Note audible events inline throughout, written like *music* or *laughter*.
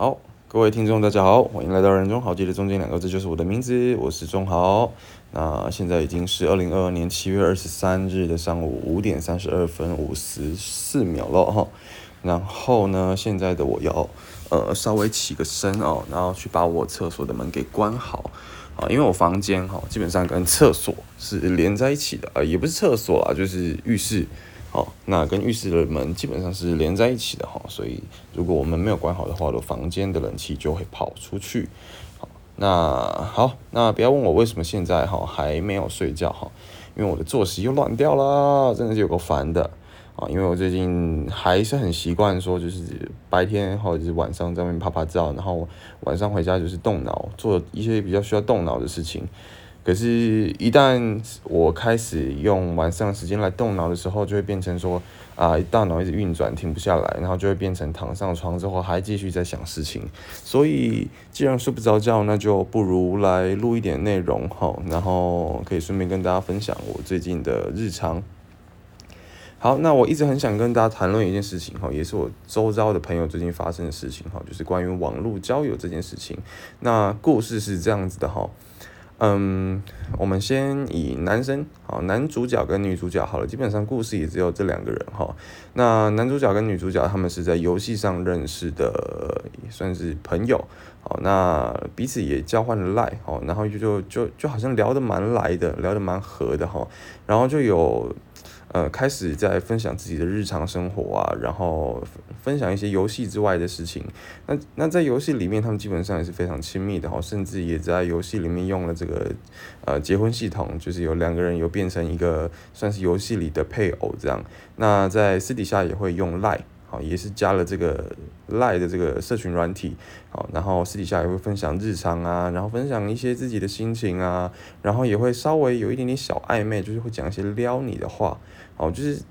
好，各位听众，大家好，欢迎来到人中豪记的中间两个字就是我的名字，我是中豪。那现在已经是二零二二年七月二十三日的上午五点三十二分五十四秒了哈。然后呢，现在的我要呃稍微起个身哦，然后去把我厕所的门给关好啊，因为我房间哈基本上跟厕所是连在一起的，呃，也不是厕所啊，就是浴室。好，那跟浴室的门基本上是连在一起的哈，所以如果我们没有关好的话，我房间的冷气就会跑出去。好，那好，那不要问我为什么现在哈还没有睡觉哈，因为我的作息又乱掉了，真的是有够烦的啊！因为我最近还是很习惯说，就是白天或者是晚上在外面拍拍照，然后晚上回家就是动脑做一些比较需要动脑的事情。可是，一旦我开始用晚上时间来动脑的时候，就会变成说，啊，大脑一直运转，停不下来，然后就会变成躺上床之后还继续在想事情。所以，既然睡不着觉，那就不如来录一点内容哈，然后可以顺便跟大家分享我最近的日常。好，那我一直很想跟大家谈论一件事情哈，也是我周遭的朋友最近发生的事情哈，就是关于网络交友这件事情。那故事是这样子的哈。嗯，我们先以男生好，男主角跟女主角好了，基本上故事也只有这两个人哈。那男主角跟女主角他们是在游戏上认识的，算是朋友。好，那彼此也交换了赖，好，然后就就就就好像聊得蛮来的，聊得蛮合的哈。然后就有。呃，开始在分享自己的日常生活啊，然后分享一些游戏之外的事情。那那在游戏里面，他们基本上也是非常亲密的哈，甚至也在游戏里面用了这个呃结婚系统，就是有两个人有变成一个算是游戏里的配偶这样。那在私底下也会用 lie。好，也是加了这个赖的这个社群软体，好，然后私底下也会分享日常啊，然后分享一些自己的心情啊，然后也会稍微有一点点小暧昧，就是会讲一些撩你的话，好，就是。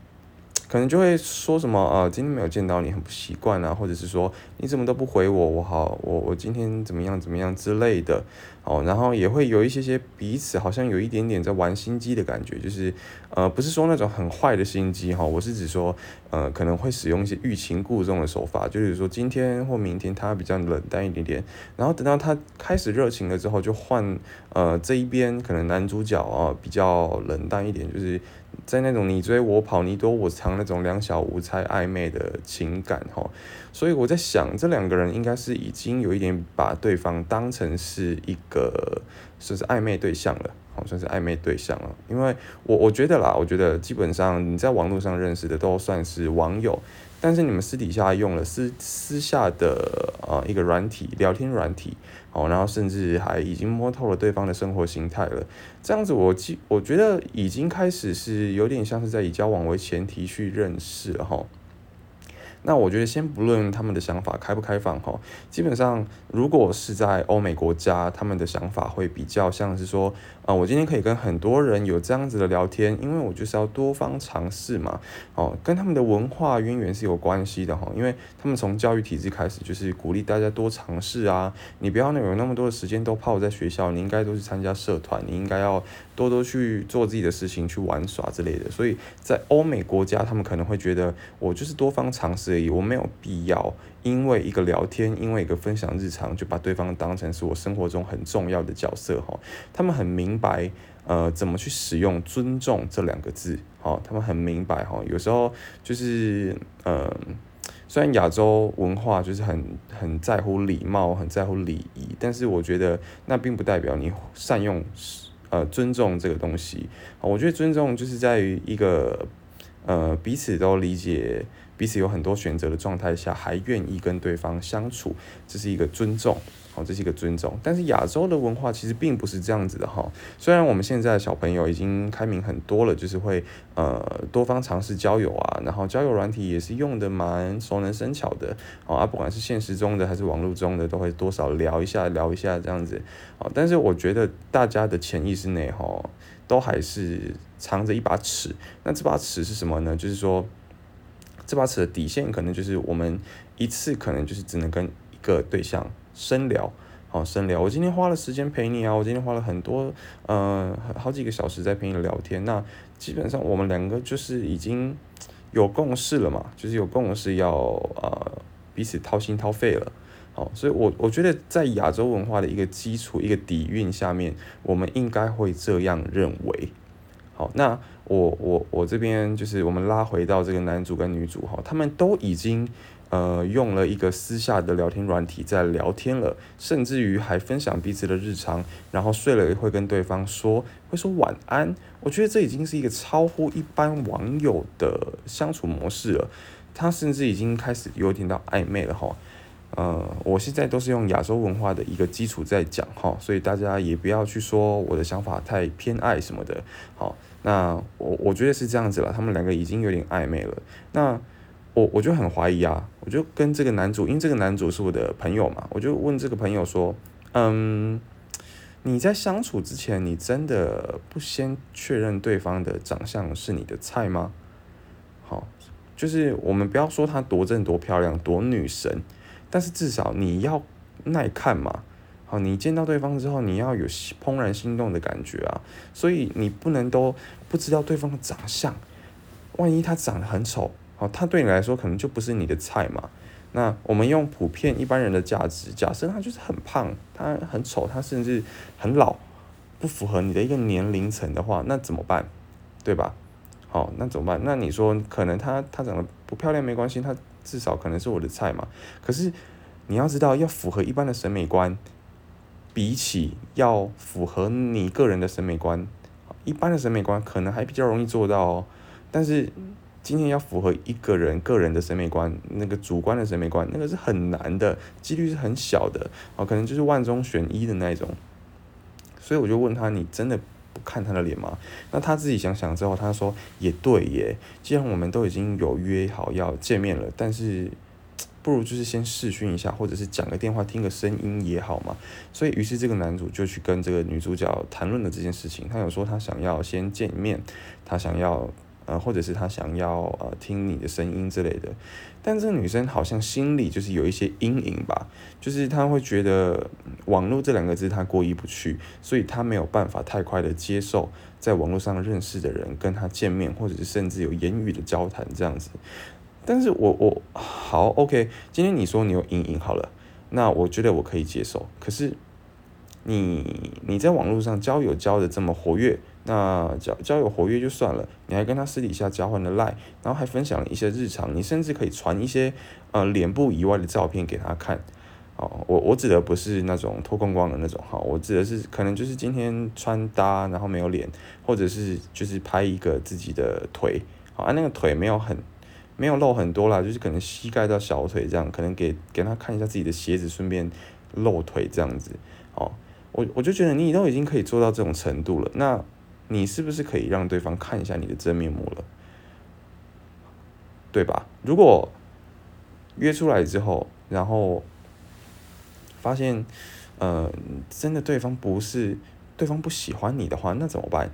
可能就会说什么啊，今天没有见到你很不习惯啊，或者是说你怎么都不回我，我好我我今天怎么样怎么样之类的，哦，然后也会有一些些彼此好像有一点点在玩心机的感觉，就是呃不是说那种很坏的心机哈，我是指说呃可能会使用一些欲擒故纵的手法，就是说今天或明天他比较冷淡一点点，然后等到他开始热情了之后，就换呃这一边可能男主角啊比较冷淡一点，就是。在那种你追我跑你躲我藏那种两小无猜暧昧的情感哈，所以我在想这两个人应该是已经有一点把对方当成是一个算是暧昧对象了，好算是暧昧对象了，因为我我觉得啦，我觉得基本上你在网络上认识的都算是网友。但是你们私底下用了私私下的啊一个软体聊天软体，哦，然后甚至还已经摸透了对方的生活形态了，这样子我记我觉得已经开始是有点像是在以交往为前提去认识了哈。那我觉得先不论他们的想法开不开放哈，基本上如果是在欧美国家，他们的想法会比较像是说，啊，我今天可以跟很多人有这样子的聊天，因为我就是要多方尝试嘛，哦，跟他们的文化渊源是有关系的哈，因为他们从教育体制开始就是鼓励大家多尝试啊，你不要有那么多的时间都泡在学校，你应该都是参加社团，你应该要多多去做自己的事情，去玩耍之类的，所以在欧美国家，他们可能会觉得我就是多方尝试而已。我没有必要因为一个聊天，因为一个分享日常，就把对方当成是我生活中很重要的角色哈。他们很明白，呃，怎么去使用“尊重”这两个字，哈，他们很明白哈。有时候就是，呃，虽然亚洲文化就是很很在乎礼貌，很在乎礼仪，但是我觉得那并不代表你善用呃尊重这个东西。我觉得尊重就是在于一个。呃，彼此都理解，彼此有很多选择的状态下，还愿意跟对方相处，这是一个尊重，好，这是一个尊重。但是亚洲的文化其实并不是这样子的哈。虽然我们现在小朋友已经开明很多了，就是会呃多方尝试交友啊，然后交友软体也是用的蛮熟能生巧的，啊，不管是现实中的还是网络中的，都会多少聊一下聊一下这样子，啊，但是我觉得大家的潜意识内哈。都还是藏着一把尺，那这把尺是什么呢？就是说，这把尺的底线可能就是我们一次可能就是只能跟一个对象深聊，好深聊。我今天花了时间陪你啊，我今天花了很多呃好几个小时在陪你聊天，那基本上我们两个就是已经有共识了嘛，就是有共识要呃彼此掏心掏肺了。好，所以我我觉得在亚洲文化的一个基础、一个底蕴下面，我们应该会这样认为。好，那我我我这边就是我们拉回到这个男主跟女主哈，他们都已经呃用了一个私下的聊天软体在聊天了，甚至于还分享彼此的日常，然后睡了会跟对方说会说晚安。我觉得这已经是一个超乎一般网友的相处模式了，他甚至已经开始有点到暧昧了哈。呃，我现在都是用亚洲文化的一个基础在讲哈，所以大家也不要去说我的想法太偏爱什么的。好，那我我觉得是这样子了，他们两个已经有点暧昧了。那我我就很怀疑啊，我就跟这个男主，因为这个男主是我的朋友嘛，我就问这个朋友说，嗯，你在相处之前，你真的不先确认对方的长相是你的菜吗？好，就是我们不要说她多正多漂亮多女神。但是至少你要耐看嘛，好，你见到对方之后，你要有怦然心动的感觉啊，所以你不能都不知道对方的长相，万一他长得很丑，好，他对你来说可能就不是你的菜嘛。那我们用普遍一般人的价值，假设他就是很胖，他很丑，他甚至很老，不符合你的一个年龄层的话，那怎么办？对吧？好，那怎么办？那你说可能他他长得不漂亮没关系，他。至少可能是我的菜嘛，可是你要知道，要符合一般的审美观，比起要符合你个人的审美观，一般的审美观可能还比较容易做到哦。但是今天要符合一个人个人的审美观，那个主观的审美观，那个是很难的，几率是很小的哦，可能就是万中选一的那种。所以我就问他，你真的？看他的脸吗？那他自己想想之后，他说也对耶。既然我们都已经有约好要见面了，但是不如就是先试训一下，或者是讲个电话听个声音也好嘛。所以于是这个男主就去跟这个女主角谈论了这件事情。他有说他想要先见面，他想要。呃，或者是他想要呃听你的声音之类的，但这个女生好像心里就是有一些阴影吧，就是她会觉得网络这两个字她过意不去，所以她没有办法太快的接受在网络上认识的人跟她见面，或者是甚至有言语的交谈这样子。但是我我好 OK，今天你说你有阴影好了，那我觉得我可以接受。可是你你在网络上交友交的这么活跃。那交交友活跃就算了，你还跟他私底下交换了赖，然后还分享一些日常，你甚至可以传一些呃脸部以外的照片给他看。哦，我我指的不是那种脱光光的那种哈，我指的是可能就是今天穿搭然后没有脸，或者是就是拍一个自己的腿，好啊那个腿没有很没有露很多啦，就是可能膝盖到小腿这样，可能给给他看一下自己的鞋子，顺便露腿这样子。哦，我我就觉得你都已经可以做到这种程度了，那。你是不是可以让对方看一下你的真面目了，对吧？如果约出来之后，然后发现，呃，真的对方不是，对方不喜欢你的话，那怎么办？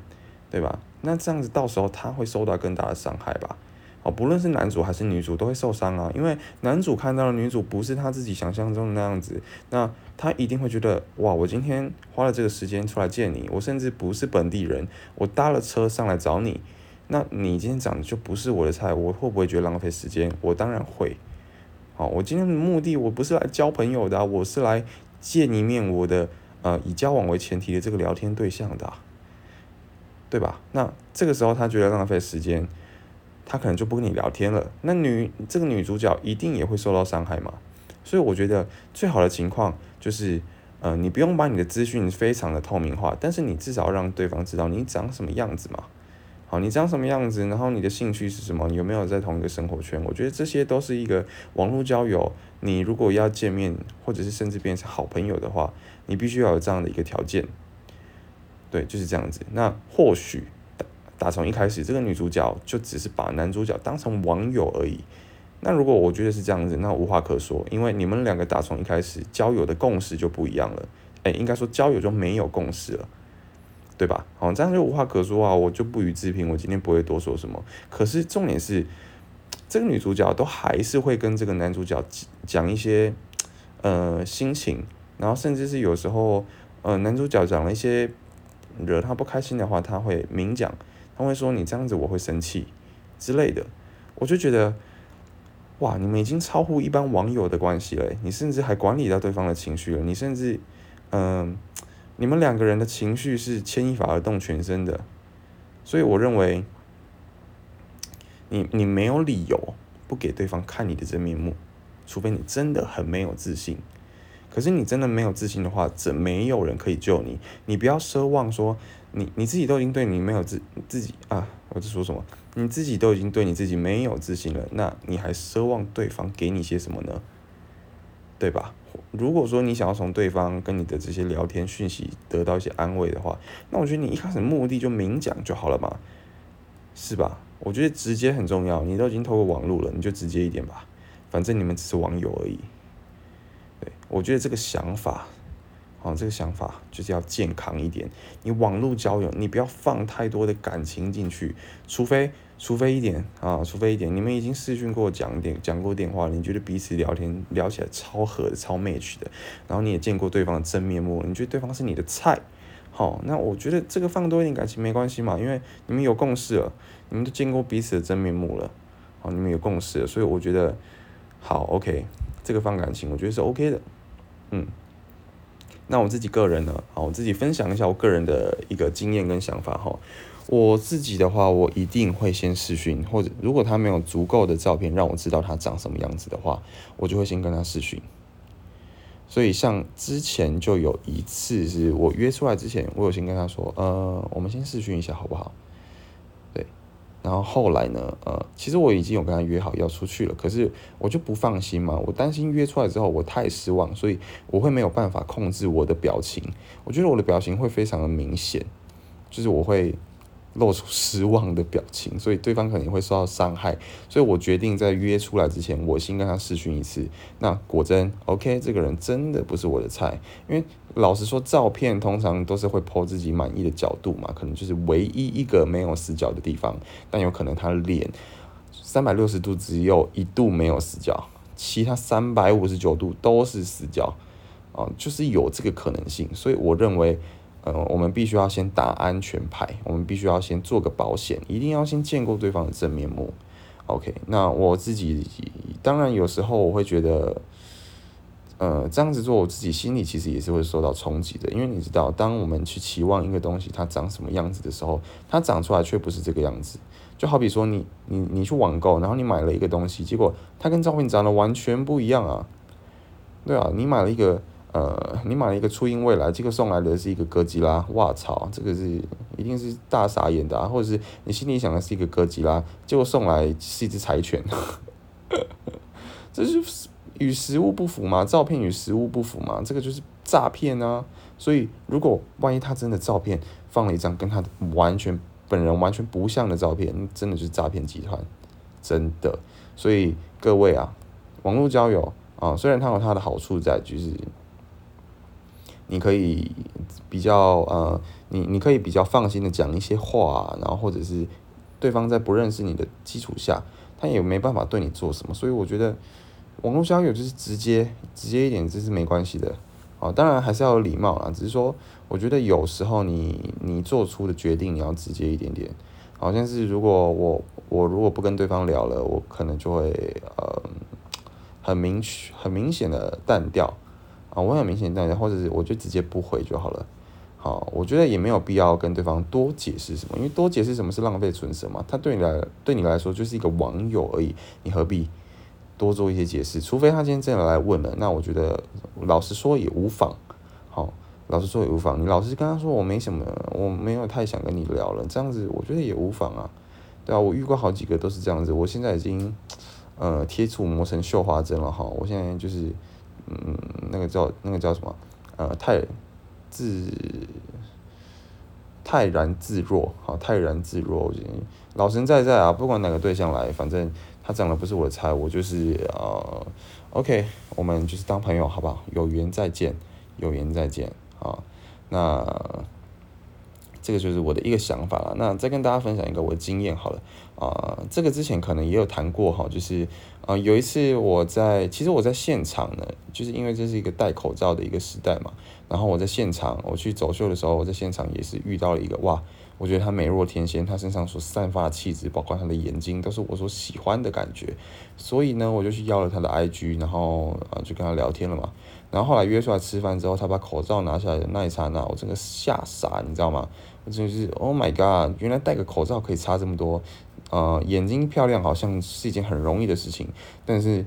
对吧？那这样子到时候他会受到更大的伤害吧？哦，不论是男主还是女主都会受伤啊，因为男主看到了女主不是他自己想象中的那样子，那他一定会觉得哇，我今天花了这个时间出来见你，我甚至不是本地人，我搭了车上来找你，那你今天长得就不是我的菜，我会不会觉得浪费时间？我当然会。好，我今天的目的我不是来交朋友的，我是来见一面我的呃以交往为前提的这个聊天对象的，对吧？那这个时候他觉得浪费时间。他可能就不跟你聊天了，那女这个女主角一定也会受到伤害嘛？所以我觉得最好的情况就是，呃，你不用把你的资讯非常的透明化，但是你至少让对方知道你长什么样子嘛。好，你长什么样子，然后你的兴趣是什么，有没有在同一个生活圈？我觉得这些都是一个网络交友。你如果要见面，或者是甚至变成好朋友的话，你必须要有这样的一个条件。对，就是这样子。那或许。打从一开始，这个女主角就只是把男主角当成网友而已。那如果我觉得是这样子，那无话可说，因为你们两个打从一开始交友的共识就不一样了。哎，应该说交友就没有共识了，对吧？好，这样就无话可说啊，我就不予置评。我今天不会多说什么。可是重点是，这个女主角都还是会跟这个男主角讲一些呃心情，然后甚至是有时候呃男主角讲了一些惹她不开心的话，他会明讲。他会说你这样子我会生气之类的，我就觉得哇，你们已经超乎一般网友的关系了，你甚至还管理到对方的情绪了，你甚至，嗯，你们两个人的情绪是牵一发而动全身的，所以我认为，你你没有理由不给对方看你的真面目，除非你真的很没有自信。可是你真的没有自信的话，这没有人可以救你。你不要奢望说，你你自己都已经对你没有自自己啊，我在说什么？你自己都已经对你自己没有自信了，那你还奢望对方给你些什么呢？对吧？如果说你想要从对方跟你的这些聊天讯息得到一些安慰的话，那我觉得你一开始目的就明讲就好了嘛，是吧？我觉得直接很重要。你都已经透过网络了，你就直接一点吧，反正你们只是网友而已。对，我觉得这个想法，哦，这个想法就是要健康一点。你网络交友，你不要放太多的感情进去，除非，除非一点啊，除非一点，你们已经视讯过讲电讲过电话，你觉得彼此聊天聊起来超合的、超 match 的，然后你也见过对方的真面目，你觉得对方是你的菜，好，那我觉得这个放多一点感情没关系嘛，因为你们有共识了，你们都见过彼此的真面目了，好，你们有共识了，所以我觉得好，OK。这个放感情，我觉得是 OK 的，嗯，那我自己个人呢，好，我自己分享一下我个人的一个经验跟想法哈。我自己的话，我一定会先试训，或者如果他没有足够的照片让我知道他长什么样子的话，我就会先跟他试训。所以像之前就有一次是我约出来之前，我有先跟他说，呃，我们先试训一下好不好？然后后来呢？呃，其实我已经有跟他约好要出去了，可是我就不放心嘛，我担心约出来之后我太失望，所以我会没有办法控制我的表情。我觉得我的表情会非常的明显，就是我会。露出失望的表情，所以对方肯定会受到伤害，所以我决定在约出来之前，我先跟他试训一次。那果真，OK，这个人真的不是我的菜。因为老实说，照片通常都是会剖自己满意的角度嘛，可能就是唯一一个没有死角的地方，但有可能他脸三百六十度只有一度没有死角，其他三百五十九度都是死角，啊，就是有这个可能性。所以我认为。呃，我们必须要先打安全牌，我们必须要先做个保险，一定要先见过对方的真面目。OK，那我自己当然有时候我会觉得，呃，这样子做我自己心里其实也是会受到冲击的，因为你知道，当我们去期望一个东西它长什么样子的时候，它长出来却不是这个样子。就好比说你你你去网购，然后你买了一个东西，结果它跟照片长得完全不一样啊，对啊，你买了一个。呃，你买了一个初音未来，结果送来的是一个哥吉拉，哇操，这个是一定是大傻眼的啊！或者是你心里想的是一个哥吉拉，结果送来是一只柴犬，*laughs* 这就是与实物不符嘛？照片与实物不符嘛？这个就是诈骗啊！所以如果万一他真的照片放了一张跟他完全本人完全不像的照片，真的就是诈骗集团，真的。所以各位啊，网络交友啊，虽然它有它的好处在，就是。你可以比较呃，你你可以比较放心的讲一些话，然后或者是对方在不认识你的基础下，他也没办法对你做什么，所以我觉得网络交友就是直接直接一点，这是没关系的。啊，当然还是要有礼貌啦，只是说我觉得有时候你你做出的决定你要直接一点点，好像是如果我我如果不跟对方聊了，我可能就会呃很明确很明显的淡掉。啊，我很明显这样，或者是我就直接不回就好了。好，我觉得也没有必要跟对方多解释什么，因为多解释什么是浪费唇舌嘛。他对你来，对你来说就是一个网友而已，你何必多做一些解释？除非他今天真的来问了，那我觉得老实说也无妨。好，老实说也无妨。你老实跟他说我没什么，我没有太想跟你聊了，这样子我觉得也无妨啊。对啊，我遇过好几个都是这样子。我现在已经呃贴触磨成绣花针了哈，我现在就是。嗯，那个叫那个叫什么？呃，泰自泰然自若，好，泰然自若。老神在在啊，不管哪个对象来，反正他长得不是我的菜，我就是呃，OK，我们就是当朋友，好不好？有缘再见，有缘再见好。那这个就是我的一个想法了。那再跟大家分享一个我的经验好了。啊，这个之前可能也有谈过哈，就是啊，有一次我在，其实我在现场呢，就是因为这是一个戴口罩的一个时代嘛，然后我在现场，我去走秀的时候，我在现场也是遇到了一个哇，我觉得他美若天仙，他身上所散发的气质，包括他的眼睛，都是我所喜欢的感觉。所以呢，我就去要了他的 IG，然后呃就跟他聊天了嘛。然后后来约出来吃饭之后，他把口罩拿下来的那一刹那，我真的吓傻，你知道吗？我真的是 Oh my God！原来戴个口罩可以差这么多。呃，眼睛漂亮好像是一件很容易的事情，但是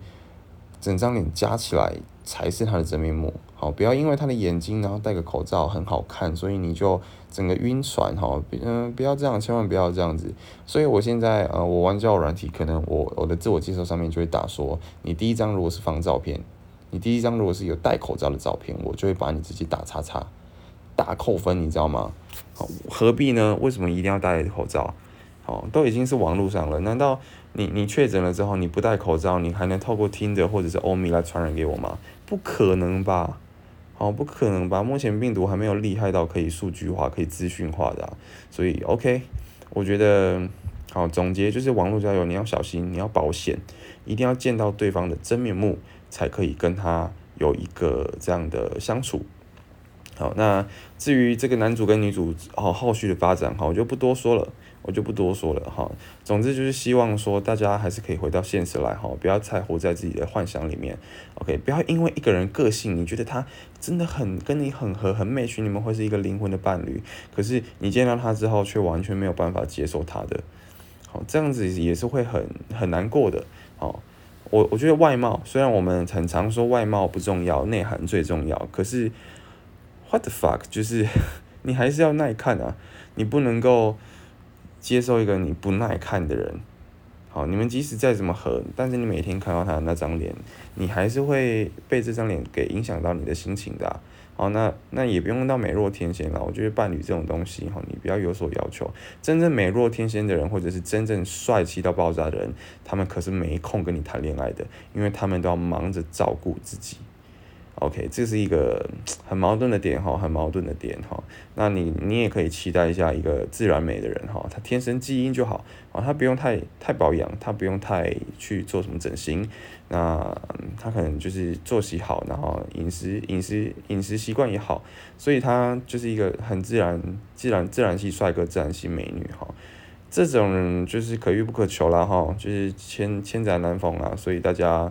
整张脸加起来才是他的真面目。好，不要因为他的眼睛，然后戴个口罩很好看，所以你就整个晕船哈。嗯，不要这样，千万不要这样子。所以我现在呃，我玩交友软体，可能我我的自我介绍上面就会打说，你第一张如果是放照片，你第一张如果是有戴口罩的照片，我就会把你直接打叉叉，打扣分，你知道吗？好，何必呢？为什么一定要戴口罩？好，都已经是网络上了，难道你你确诊了之后你不戴口罩，你还能透过听着或者是欧米来传染给我吗？不可能吧？哦，不可能吧？目前病毒还没有厉害到可以数据化、可以资讯化的，所以 OK，我觉得好总结就是网络交友你要小心，你要保险，一定要见到对方的真面目，才可以跟他有一个这样的相处。好，那至于这个男主跟女主好后续的发展，哈，我就不多说了。我就不多说了哈，总之就是希望说大家还是可以回到现实来哈，不要太活在自己的幻想里面。OK，不要因为一个人个性，你觉得他真的很跟你很合很 match，你们会是一个灵魂的伴侣，可是你见到他之后却完全没有办法接受他的，好，这样子也是会很很难过的。好，我我觉得外貌虽然我们很常说外貌不重要，内涵最重要，可是 what the fuck，就是 *laughs* 你还是要耐看啊，你不能够。接受一个你不耐看的人，好，你们即使再怎么合，但是你每天看到他的那张脸，你还是会被这张脸给影响到你的心情的。好，那那也不用到美若天仙了。我觉得伴侣这种东西，哈，你不要有所要求。真正美若天仙的人，或者是真正帅气到爆炸的人，他们可是没空跟你谈恋爱的，因为他们都要忙着照顾自己。OK，这是一个很矛盾的点哈，很矛盾的点哈。那你你也可以期待一下一个自然美的人哈，他天生基因就好啊，他不用太太保养，他不用太去做什么整形，那他可能就是作息好，然后饮食饮食饮食习惯也好，所以他就是一个很自然自然自然系帅哥，自然系美女哈。这种就是可遇不可求了哈，就是千千载难逢啊，所以大家。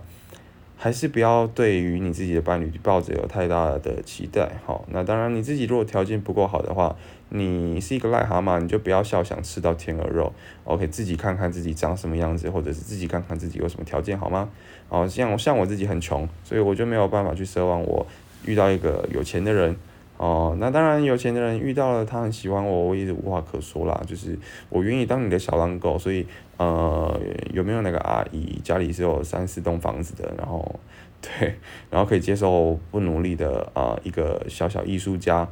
还是不要对于你自己的伴侣抱着有太大的期待，好，那当然你自己如果条件不够好的话，你是一个癞蛤蟆，你就不要笑想吃到天鹅肉，OK，自己看看自己长什么样子，或者是自己看看自己有什么条件，好吗？哦，像像我自己很穷，所以我就没有办法去奢望我遇到一个有钱的人。哦，那当然，有钱的人遇到了他很喜欢我，我也是无话可说啦。就是我愿意当你的小狼狗，所以呃，有没有那个阿姨家里是有三四栋房子的，然后 *laughs* 对，然后可以接受不努力的啊一个小小艺术家，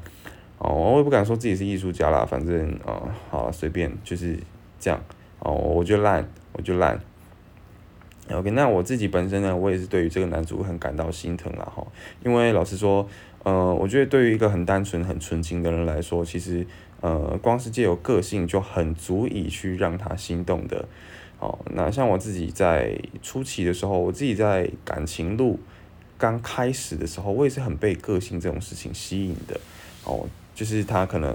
哦，我也不敢说自己是艺术家啦，反正啊，好随便就是这样，哦，我就烂，我就烂。OK，那我自己本身呢，我也是对于这个男主很感到心疼了哈，因为老实说。呃，我觉得对于一个很单纯、很纯情的人来说，其实，呃，光是借有个性就很足以去让他心动的。哦，那像我自己在初期的时候，我自己在感情路刚开始的时候，我也是很被个性这种事情吸引的。哦，就是他可能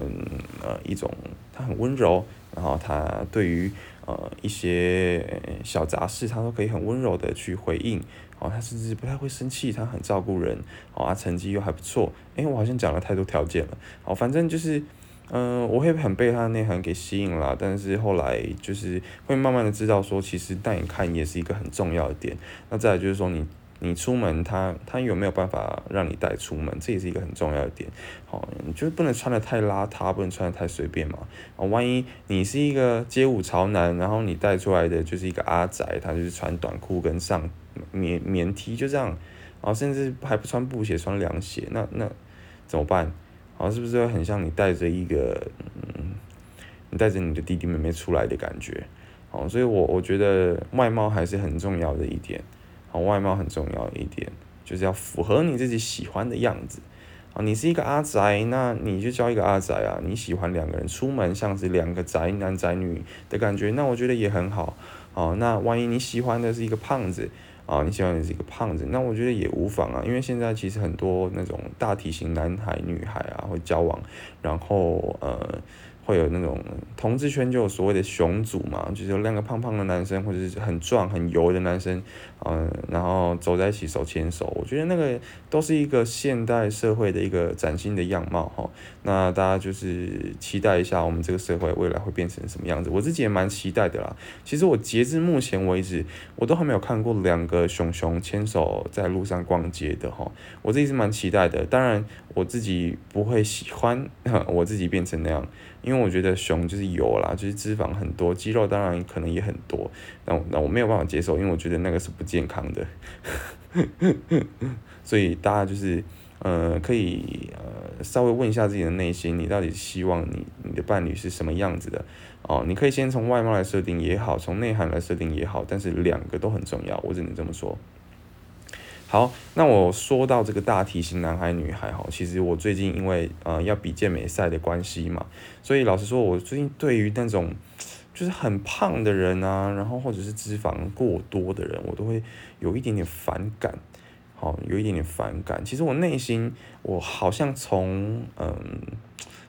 呃一种，他很温柔，然后他对于呃一些小杂事，他都可以很温柔的去回应。哦，他甚至不太会生气，他很照顾人，哦，他成绩又还不错，诶，我好像讲了太多条件了，哦，反正就是，嗯，我会很被他的内涵给吸引了，但是后来就是会慢慢的知道说，其实带你看也是一个很重要的点，那再来就是说你你出门，他他有没有办法让你带出门，这也是一个很重要的点，好，你就是不能穿的太邋遢，不能穿的太随便嘛，啊，万一你是一个街舞潮男，然后你带出来的就是一个阿仔，他就是穿短裤跟上。棉棉 T 就这样，然后甚至还不穿布鞋，穿凉鞋，那那怎么办？好，是不是很像你带着一个，嗯，你带着你的弟弟妹妹出来的感觉？好，所以我我觉得外貌还是很重要的一点，好，外貌很重要一点，就是要符合你自己喜欢的样子。啊，你是一个阿宅，那你就交一个阿宅啊。你喜欢两个人出门像是两个宅男宅女的感觉，那我觉得也很好。好，那万一你喜欢的是一个胖子。啊，你喜欢的是一个胖子，那我觉得也无妨啊，因为现在其实很多那种大体型男孩、女孩啊会交往，然后呃会有那种同志圈就有所谓的熊组嘛，就是两个胖胖的男生或者是很壮很油的男生，嗯，然后走在一起手牵手，我觉得那个都是一个现代社会的一个崭新的样貌哈。那大家就是期待一下我们这个社会未来会变成什么样子，我自己也蛮期待的啦。其实我截至目前为止，我都还没有看过两个熊熊牵手在路上逛街的哈，我自己是蛮期待的。当然我自己不会喜欢 *laughs* 我自己变成那样。因为我觉得熊就是油啦，就是脂肪很多，肌肉当然可能也很多，那那我没有办法接受，因为我觉得那个是不健康的，*laughs* 所以大家就是呃可以呃稍微问一下自己的内心，你到底希望你你的伴侣是什么样子的哦？你可以先从外貌来设定也好，从内涵来设定也好，但是两个都很重要，我只能这么说。好，那我说到这个大体型男孩女孩哈，其实我最近因为呃要比健美赛的关系嘛，所以老实说，我最近对于那种就是很胖的人啊，然后或者是脂肪过多的人，我都会有一点点反感，好，有一点点反感。其实我内心，我好像从嗯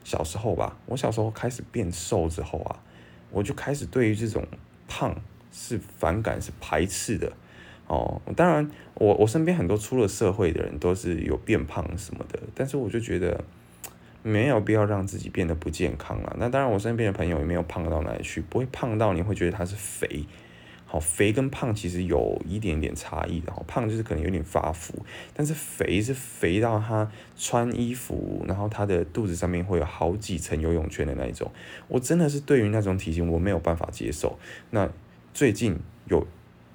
小时候吧，我小时候开始变瘦之后啊，我就开始对于这种胖是反感，是排斥的。哦，当然，我我身边很多出了社会的人都是有变胖什么的，但是我就觉得没有必要让自己变得不健康了。那当然，我身边的朋友也没有胖到哪里去，不会胖到你会觉得他是肥。好，肥跟胖其实有一点点差异的。胖就是可能有点发福，但是肥是肥到他穿衣服，然后他的肚子上面会有好几层游泳圈的那一种。我真的是对于那种体型我没有办法接受。那最近有。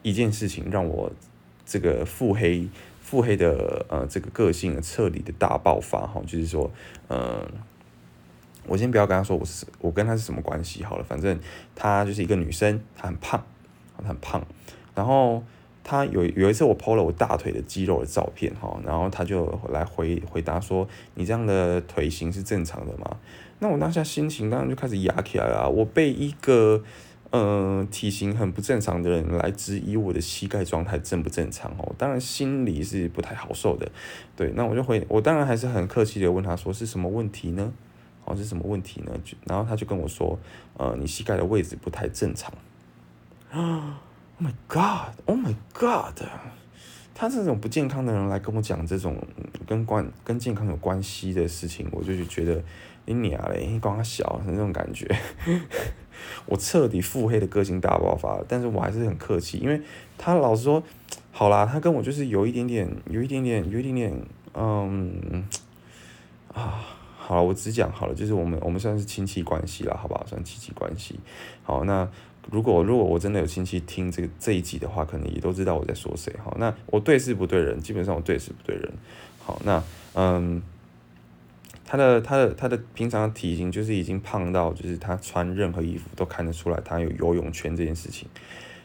一件事情让我这个腹黑腹黑的呃这个个性彻底的大爆发哈，就是说，嗯，我先不要跟他说我是我跟他是什么关系好了，反正她就是一个女生，她很胖，她很胖，然后她有有一次我 PO 了我大腿的肌肉的照片哈，然后她就来回回答说，你这样的腿型是正常的吗？那我当下心情当然就开始压起来了，我被一个。嗯，体型很不正常的人来质疑我的膝盖状态正不正常哦，当然心里是不太好受的。对，那我就回，我当然还是很客气的问他说是什么问题呢？哦，是什么问题呢？就然后他就跟我说，呃，你膝盖的位置不太正常。啊，*gasps* Oh my God，Oh my God，他这种不健康的人来跟我讲这种跟关跟健康有关系的事情，我就觉得。你娘嘞！你光小那种感觉，我彻底腹黑的个性大爆发。但是我还是很客气，因为他老是说，好啦，他跟我就是有一点点，有一点点，有一点点，嗯，啊，好，我只讲好了，就是我们我们算是亲戚关系了，好不好？算亲戚关系。好，那如果如果我真的有亲戚听这个这一集的话，可能也都知道我在说谁。好，那我对事不对人，基本上我对事不对人。好，那嗯。他的他的他的平常体型就是已经胖到，就是他穿任何衣服都看得出来他有游泳圈这件事情。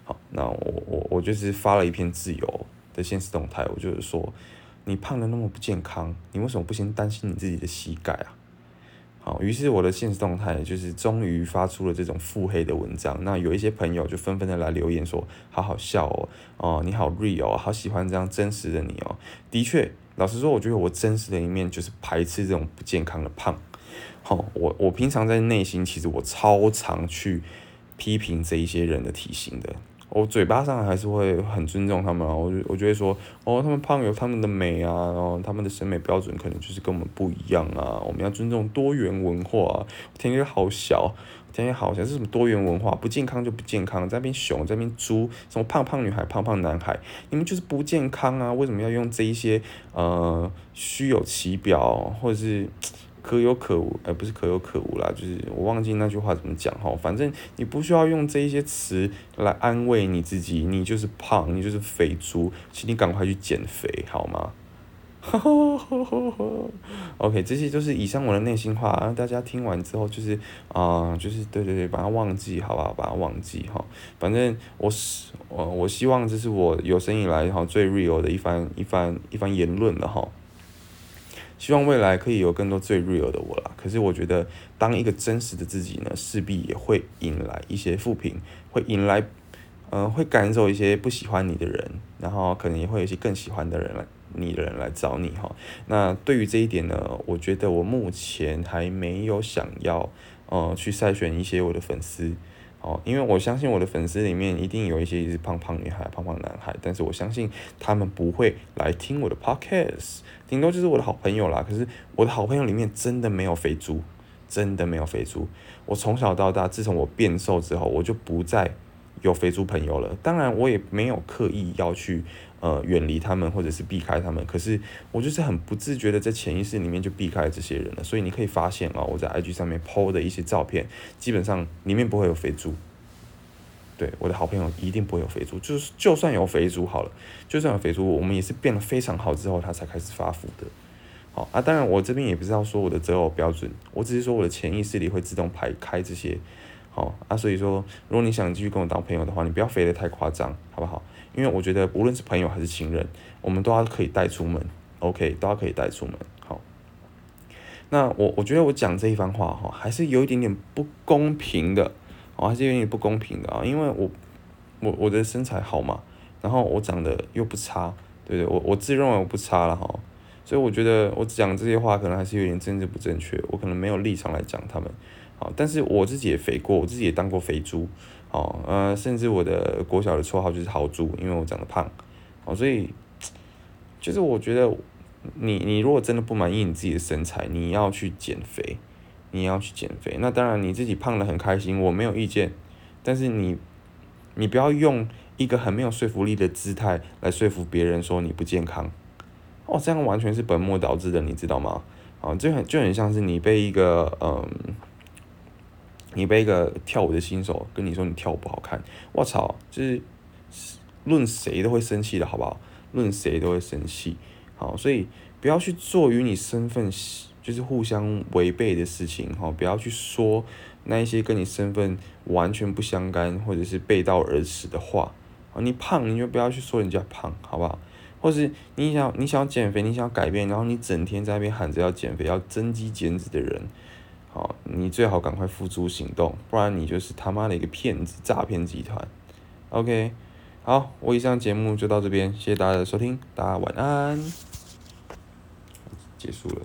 好，那我我我就是发了一篇自由的现实动态，我就是说，你胖的那么不健康，你为什么不先担心你自己的膝盖啊？好，于是我的现实动态就是终于发出了这种腹黑的文章。那有一些朋友就纷纷的来留言说，好好笑哦，哦你好 real，好喜欢这样真实的你哦。的确，老实说，我觉得我真实的一面就是排斥这种不健康的胖。好，我我平常在内心其实我超常去批评这一些人的体型的。我嘴巴上还是会很尊重他们啊，我就我就会说，哦，他们胖有他们的美啊，然后他们的审美标准可能就是跟我们不一样啊，我们要尊重多元文化。天天好小，天天好小，是什么多元文化？不健康就不健康，在那边熊，在那边猪，什么胖胖女孩、胖胖男孩，你们就是不健康啊！为什么要用这一些呃虚有其表，或者是？可有可无，而不是可有可无啦，就是我忘记那句话怎么讲哈。反正你不需要用这一些词来安慰你自己，你就是胖，你就是肥猪，请你赶快去减肥好吗？*laughs* OK，这些就是以上我的内心话，大家听完之后就是啊，就是对对对，把它忘记好不好？把它忘记哈。反正我是我我希望这是我有生以来哈最 real 的一番一番一番言论了哈。希望未来可以有更多最 real 的我啦。可是我觉得，当一个真实的自己呢，势必也会引来一些负评，会引来，嗯，会赶走一些不喜欢你的人，然后可能也会有一些更喜欢的人来，你的人来找你哈。那对于这一点呢，我觉得我目前还没有想要，呃，去筛选一些我的粉丝。哦，因为我相信我的粉丝里面一定有一些是胖胖女孩、胖胖男孩，但是我相信他们不会来听我的 podcast，顶多就是我的好朋友啦。可是我的好朋友里面真的没有肥猪，真的没有肥猪。我从小到大，自从我变瘦之后，我就不再有肥猪朋友了。当然，我也没有刻意要去。呃，远离他们或者是避开他们，可是我就是很不自觉的在潜意识里面就避开这些人了。所以你可以发现啊，我在 IG 上面 PO 的一些照片，基本上里面不会有肥猪。对，我的好朋友一定不会有肥猪，就是就算有肥猪好了，就算有肥猪，我们也是变得非常好之后，他才开始发福的。好啊，当然我这边也不是要说我的择偶标准，我只是说我的潜意识里会自动排开这些。好啊，所以说如果你想继续跟我当朋友的话，你不要飞的太夸张，好不好？因为我觉得无论是朋友还是情人，我们都要可以带出门，OK，都要可以带出门。好，那我我觉得我讲这一番话哈，还是有一点点不公平的，哦，还是有点不公平的啊，因为我我我的身材好嘛，然后我长得又不差，对不对？我我自认为我不差了哈，所以我觉得我讲这些话可能还是有点政治不正确，我可能没有立场来讲他们，好，但是我自己也肥过，我自己也当过肥猪。哦，呃，甚至我的国小的绰号就是豪猪，因为我长得胖，哦，所以就是我觉得你你如果真的不满意你自己的身材，你要去减肥，你要去减肥。那当然你自己胖的很开心，我没有意见，但是你你不要用一个很没有说服力的姿态来说服别人说你不健康，哦，这样完全是本末倒置的，你知道吗？啊，就很就很像是你被一个嗯。你被一个跳舞的新手跟你说你跳舞不好看，我操，就是论谁都会生气的好不好？论谁都会生气，好，所以不要去做与你身份就是互相违背的事情，哈，不要去说那一些跟你身份完全不相干或者是背道而驰的话，啊，你胖你就不要去说人家胖，好不好？或是你想你想要减肥，你想要改变，然后你整天在那边喊着要减肥、要增肌减脂的人。好，你最好赶快付诸行动，不然你就是他妈的一个骗子、诈骗集团。OK，好，我以上节目就到这边，谢谢大家的收听，大家晚安，结束了。